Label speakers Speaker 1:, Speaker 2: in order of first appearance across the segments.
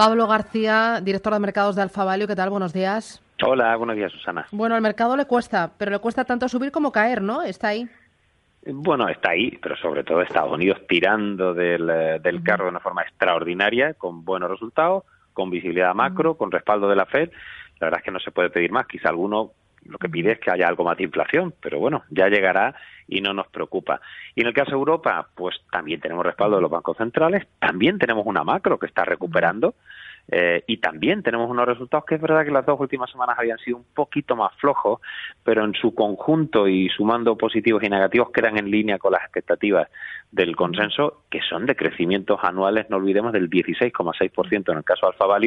Speaker 1: Pablo García, director de mercados de Alfavalio, ¿qué tal? Buenos días.
Speaker 2: Hola, buenos días, Susana.
Speaker 1: Bueno, al mercado le cuesta, pero le cuesta tanto subir como caer, ¿no? Está ahí.
Speaker 2: Bueno, está ahí, pero sobre todo Estados Unidos tirando del, eh, carro de una forma extraordinaria, con buenos resultados, con visibilidad macro, con respaldo de la Fed. La verdad es que no se puede pedir más. Quizá alguno lo que pide es que haya algo más de inflación, pero bueno, ya llegará y no nos preocupa. Y en el caso de Europa, pues también tenemos respaldo de los bancos centrales, también tenemos una macro que está recuperando. Eh, y también tenemos unos resultados que es verdad que las dos últimas semanas habían sido un poquito más flojos, pero en su conjunto y sumando positivos y negativos quedan en línea con las expectativas del consenso, que son de crecimientos anuales, no olvidemos, del 16,6% en el caso de Alfa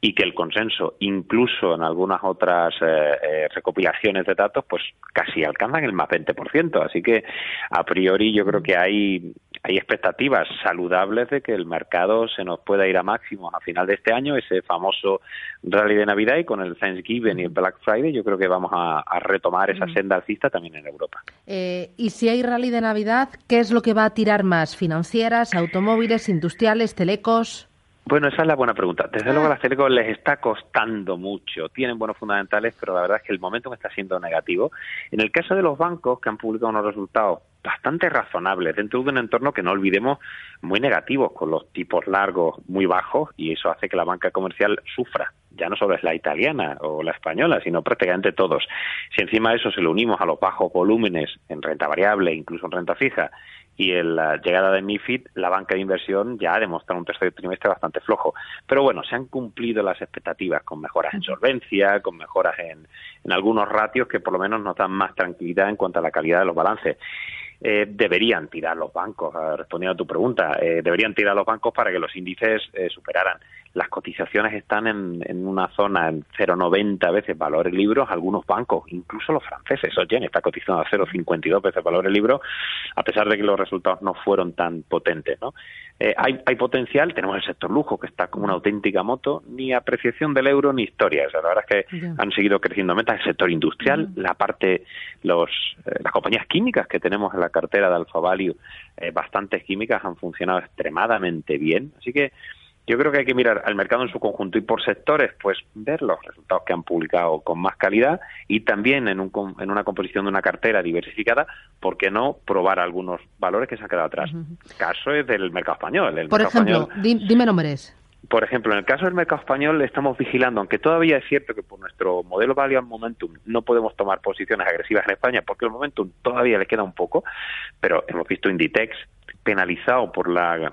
Speaker 2: y que el consenso, incluso en algunas otras eh, eh, recopilaciones de datos, pues casi alcanzan el más 20%. Así que, a priori, yo creo que hay hay expectativas saludables de que el mercado se nos pueda ir a máximos a final de este año, ese famoso rally de Navidad y con el Thanksgiving y el Black Friday yo creo que vamos a, retomar esa senda alcista también en Europa.
Speaker 1: Eh, y si hay rally de Navidad, ¿qué es lo que va a tirar más? ¿Financieras, automóviles, industriales, telecos?
Speaker 2: Bueno, esa es la buena pregunta. Desde luego a las telecos les está costando mucho. Tienen buenos fundamentales, pero la verdad es que el momento está siendo negativo. En el caso de los bancos que han publicado unos resultados bastante razonables dentro de un entorno que no olvidemos muy negativo, con los tipos largos muy bajos, y eso hace que la banca comercial sufra. Ya no solo es la italiana o la española, sino prácticamente todos. Si encima de eso se lo unimos a los bajos volúmenes en renta variable, incluso en renta fija, y en la llegada de MIFID, la banca de inversión ya ha demostrado un tercer trimestre bastante flojo. Pero bueno, se han cumplido las expectativas con mejoras en solvencia, con mejoras en, en algunos ratios que por lo menos nos dan más tranquilidad en cuanto a la calidad de los balances. Eh, deberían tirar los bancos, respondiendo a tu pregunta, eh, deberían tirar los bancos para que los índices eh, superaran. Las cotizaciones están en, en una zona en 0,90 veces valores libros, algunos bancos, incluso los franceses, Oyen está cotizando a 0,52 veces valores libros, a pesar de que los resultados no fueron tan potentes. ¿no? hay, hay potencial, tenemos el sector lujo que está como una auténtica moto, ni apreciación del euro ni historia. la verdad es que han seguido creciendo metas, el sector industrial, la parte, los, las compañías químicas que tenemos en la cartera de Alfa Value, eh, bastantes químicas han funcionado extremadamente bien. Así que yo creo que hay que mirar al mercado en su conjunto y por sectores, pues ver los resultados que han publicado con más calidad y también en, un, en una composición de una cartera diversificada, ¿por qué no probar algunos valores que se han quedado atrás? Caso es del mercado español. El
Speaker 1: por ejemplo, dime nombres
Speaker 2: por ejemplo, en el caso del mercado español estamos vigilando, aunque todavía es cierto que por nuestro modelo Value Momentum no podemos tomar posiciones agresivas en España porque el Momentum todavía le queda un poco, pero hemos visto Inditex penalizado por la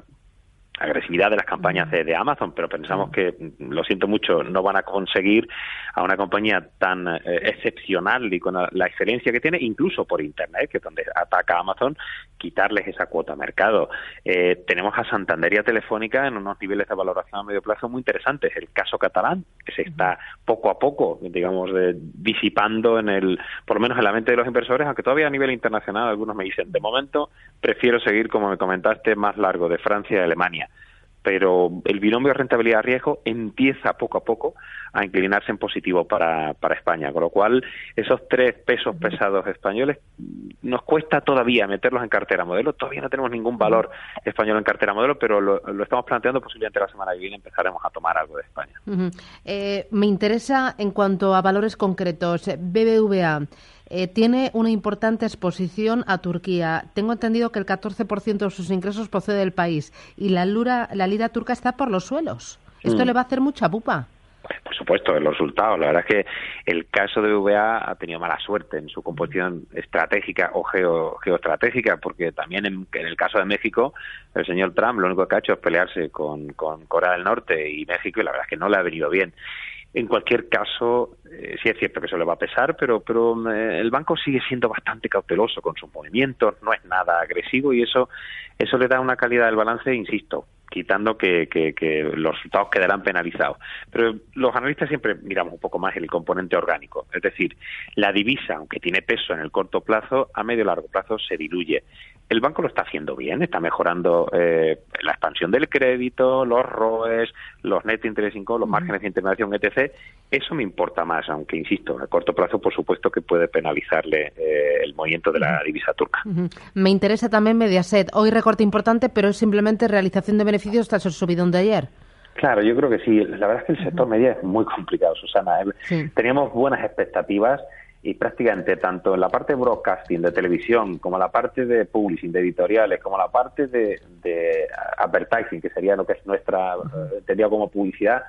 Speaker 2: agresividad de las campañas de, Amazon, pero pensamos que, lo siento mucho, no van a conseguir a una compañía tan eh, excepcional y con la, excelencia que tiene, incluso por Internet, que es donde ataca Amazon, quitarles esa cuota mercado. Eh, tenemos a Santander y a Telefónica en unos niveles de valoración a medio plazo muy interesantes. El caso catalán, que se está poco a poco, digamos, disipando en el, por lo menos en la mente de los inversores, aunque todavía a nivel internacional algunos me dicen, de momento prefiero seguir, como me comentaste, más largo de Francia y Alemania pero el binomio rentabilidad-riesgo empieza poco a poco a inclinarse en positivo para, para España, con lo cual esos tres pesos pesados españoles nos cuesta todavía meterlos en cartera modelo, todavía no tenemos ningún valor español en cartera modelo, pero lo, estamos planteando posiblemente la semana que viene empezaremos a tomar algo de España.
Speaker 1: Eh, me interesa en cuanto a valores concretos, BBVA. Eh, tiene una importante exposición a Turquía. Tengo entendido que el 14% de sus ingresos procede del país y la, lura, la lira turca está por los suelos. ¿Esto mm. le va a hacer mucha pupa?
Speaker 2: Pues, por supuesto, los resultados. La verdad es que el caso de VA ha tenido mala suerte en su composición estratégica o geoestratégica, porque también en, el caso de México, el señor Trump lo único que ha hecho es pelearse con, con Corea del Norte y México, y la verdad es que no le ha venido bien. En cualquier caso, eh, sí es cierto que eso le va a pesar, pero, pero eh, el banco sigue siendo bastante cauteloso con sus movimientos, no es nada agresivo y eso, eso le da una calidad del balance, insisto, quitando que, que, los resultados quedarán penalizados. Pero los analistas siempre miramos un poco más el componente orgánico, es decir, la divisa, aunque tiene peso en el corto plazo, a medio y largo plazo se diluye. El banco lo está haciendo bien, está mejorando eh, la expansión del crédito, los ROEs, los net interest income, los márgenes de intermediación, etc. Eso me importa más, aunque insisto, a corto plazo, por supuesto que puede penalizarle eh, el movimiento de la divisa turca.
Speaker 1: Me interesa también Mediaset. Hoy recorte importante, pero es simplemente realización de beneficios tras el subidón de ayer.
Speaker 2: Claro, yo creo que sí. La verdad es que el sector media es muy complicado, Susana. Teníamos buenas expectativas y prácticamente tanto en la parte de broadcasting, de televisión, como la parte de publishing, de editoriales, como la parte de, advertising, que sería lo que es nuestra, uh como publicidad,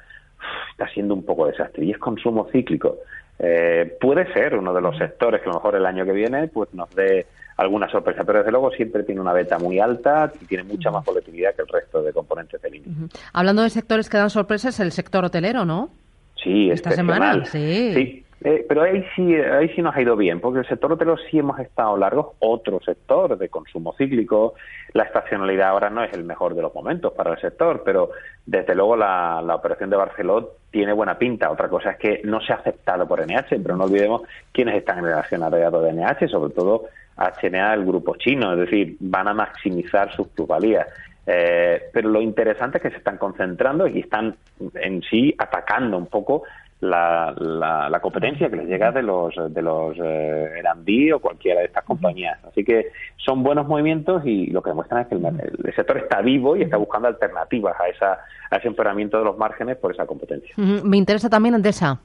Speaker 2: está siendo un poco desastre. Y es consumo cíclico. Eh, puede ser uno de los sectores que a lo mejor el año que viene pues nos dé alguna sorpresa, pero desde luego siempre tiene una beta muy alta y tiene mucha más volatilidad que el resto de componentes del índice.
Speaker 1: Hablando de sectores que dan sorpresas, el sector hotelero, ¿no?
Speaker 2: Sí, esta semana.
Speaker 1: Sí.
Speaker 2: sí. Eh, pero ahí sí, ahí sí nos ha ido bien, porque el sector hotelero sí hemos estado largos, otro sector de consumo cíclico, la estacionalidad ahora no es el mejor de los momentos para el sector, pero desde luego la, operación de Barcelona tiene buena pinta. Otra cosa es que no se ha aceptado por NH, pero no olvidemos quiénes están en relación relacionados de NH, sobre todo HNA, el grupo chino, es decir, van a maximizar sus plusvalías. Eh, pero lo interesante es que se están concentrando y están en sí atacando un poco la, la, competencia que les llega de los de los eh, o cualquiera de estas compañías. Así que son buenos movimientos y lo que demuestran es que el, sector está vivo y está buscando alternativas a, esa, a ese empeoramiento de los márgenes por esa competencia.
Speaker 1: Me interesa también Endesa.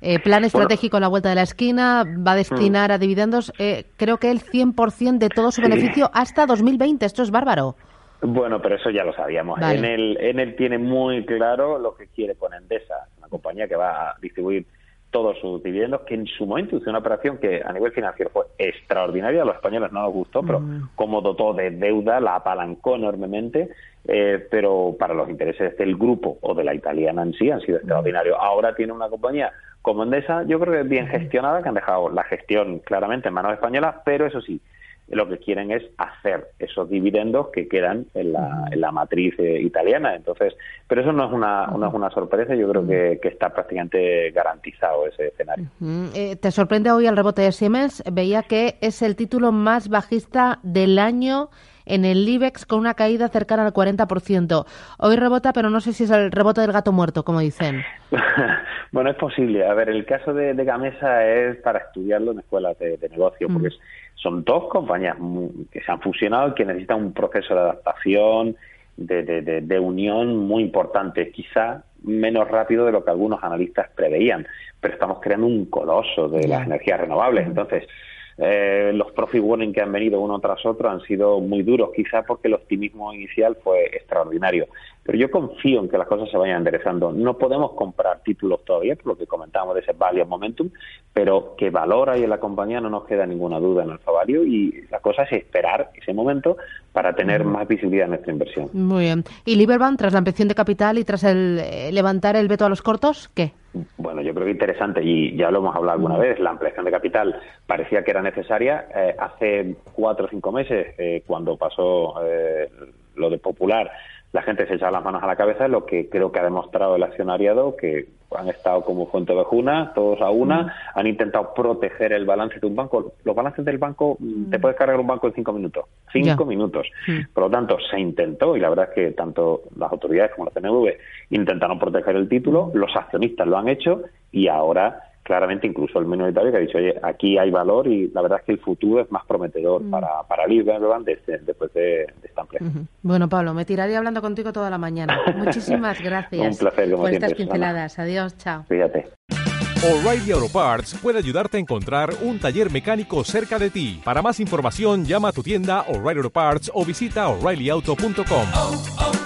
Speaker 1: Eh, plan estratégico a la vuelta de la esquina, va a destinar a dividendos, eh, creo que el 100% de todo su beneficio hasta 2020. Esto es bárbaro.
Speaker 2: Bueno, pero eso ya lo sabíamos. En, el, en él tiene muy claro lo que quiere con Endesa, compañía que va a distribuir todos sus dividendos, que en su momento hizo una operación que a nivel financiero fue extraordinaria, a los españoles no nos gustó, pero mm. como dotó de deuda, la apalancó enormemente, eh, pero para los intereses del grupo o de la italiana en sí han sido extraordinarios. Ahora tiene una compañía como Endesa, yo creo que bien gestionada, que han dejado la gestión claramente en manos españolas, pero eso sí, lo que quieren es hacer esos dividendos que quedan en la, en la matriz eh, italiana. Entonces, pero eso no es una, no es una sorpresa, yo creo que, que está prácticamente garantizado ese escenario.
Speaker 1: Eh, ¿Te sorprende hoy el rebote de Siemens? Veía que es el título más bajista del año en el IBEX con una caída cercana al 40%. Hoy rebota, pero no sé si es el rebote del gato muerto, como dicen.
Speaker 2: bueno, es posible. A ver, el caso de, Gamesa es para estudiarlo en escuelas de, negocio, porque son dos compañías que se han fusionado y que necesitan un proceso de adaptación, de, de, unión muy importante, quizá menos rápido de lo que algunos analistas preveían, pero estamos creando un coloso de las energías renovables. Entonces, eh, los profit warning que han venido uno tras otro han sido muy duros, quizá porque el optimismo inicial fue extraordinario. Pero yo confío en que las cosas se vayan enderezando. No podemos comprar títulos todavía, por lo que comentábamos de ese value momentum, pero que valor hay en la compañía no nos queda ninguna duda en el value y la cosa es esperar ese momento para tener más visibilidad en nuestra inversión.
Speaker 1: Muy bien. ¿Y Liberbank, tras la ampliación de capital y tras el eh, levantar el veto a los cortos, qué?
Speaker 2: Bueno, yo creo que interesante y ya lo hemos hablado alguna vez, la ampliación de capital parecía que era necesaria. Eh, hace cuatro o cinco meses, eh, cuando pasó eh, lo de Popular, la gente se echaba las manos a la cabeza, lo que creo que ha demostrado el accionariado, que han estado como fuente ovejuna, todos a una, mm. han intentado proteger el balance de un banco. Los balances del banco, mm, te mm. puedes cargar un banco en cinco minutos, cinco minutos. Por lo tanto, se intentó, y la verdad es que tanto las autoridades como la CNV intentaron proteger el título, los accionistas lo han hecho, y ahora claramente incluso el minoritario que ha dicho, oye, aquí hay valor y la verdad es que el futuro es más prometedor mm. para, para este, después de, esta ampliación.
Speaker 1: Bueno, Pablo, me tiraré hablando contigo toda la mañana. Muchísimas gracias
Speaker 2: Un placer, como
Speaker 1: por estas pinceladas. Adiós, chao.
Speaker 2: Fíjate.
Speaker 3: O'Reilly Auto Parts puede ayudarte a encontrar un taller mecánico cerca de ti. Para más información, llama a tu tienda O'Reilly Auto Parts o visita oreillyauto.com.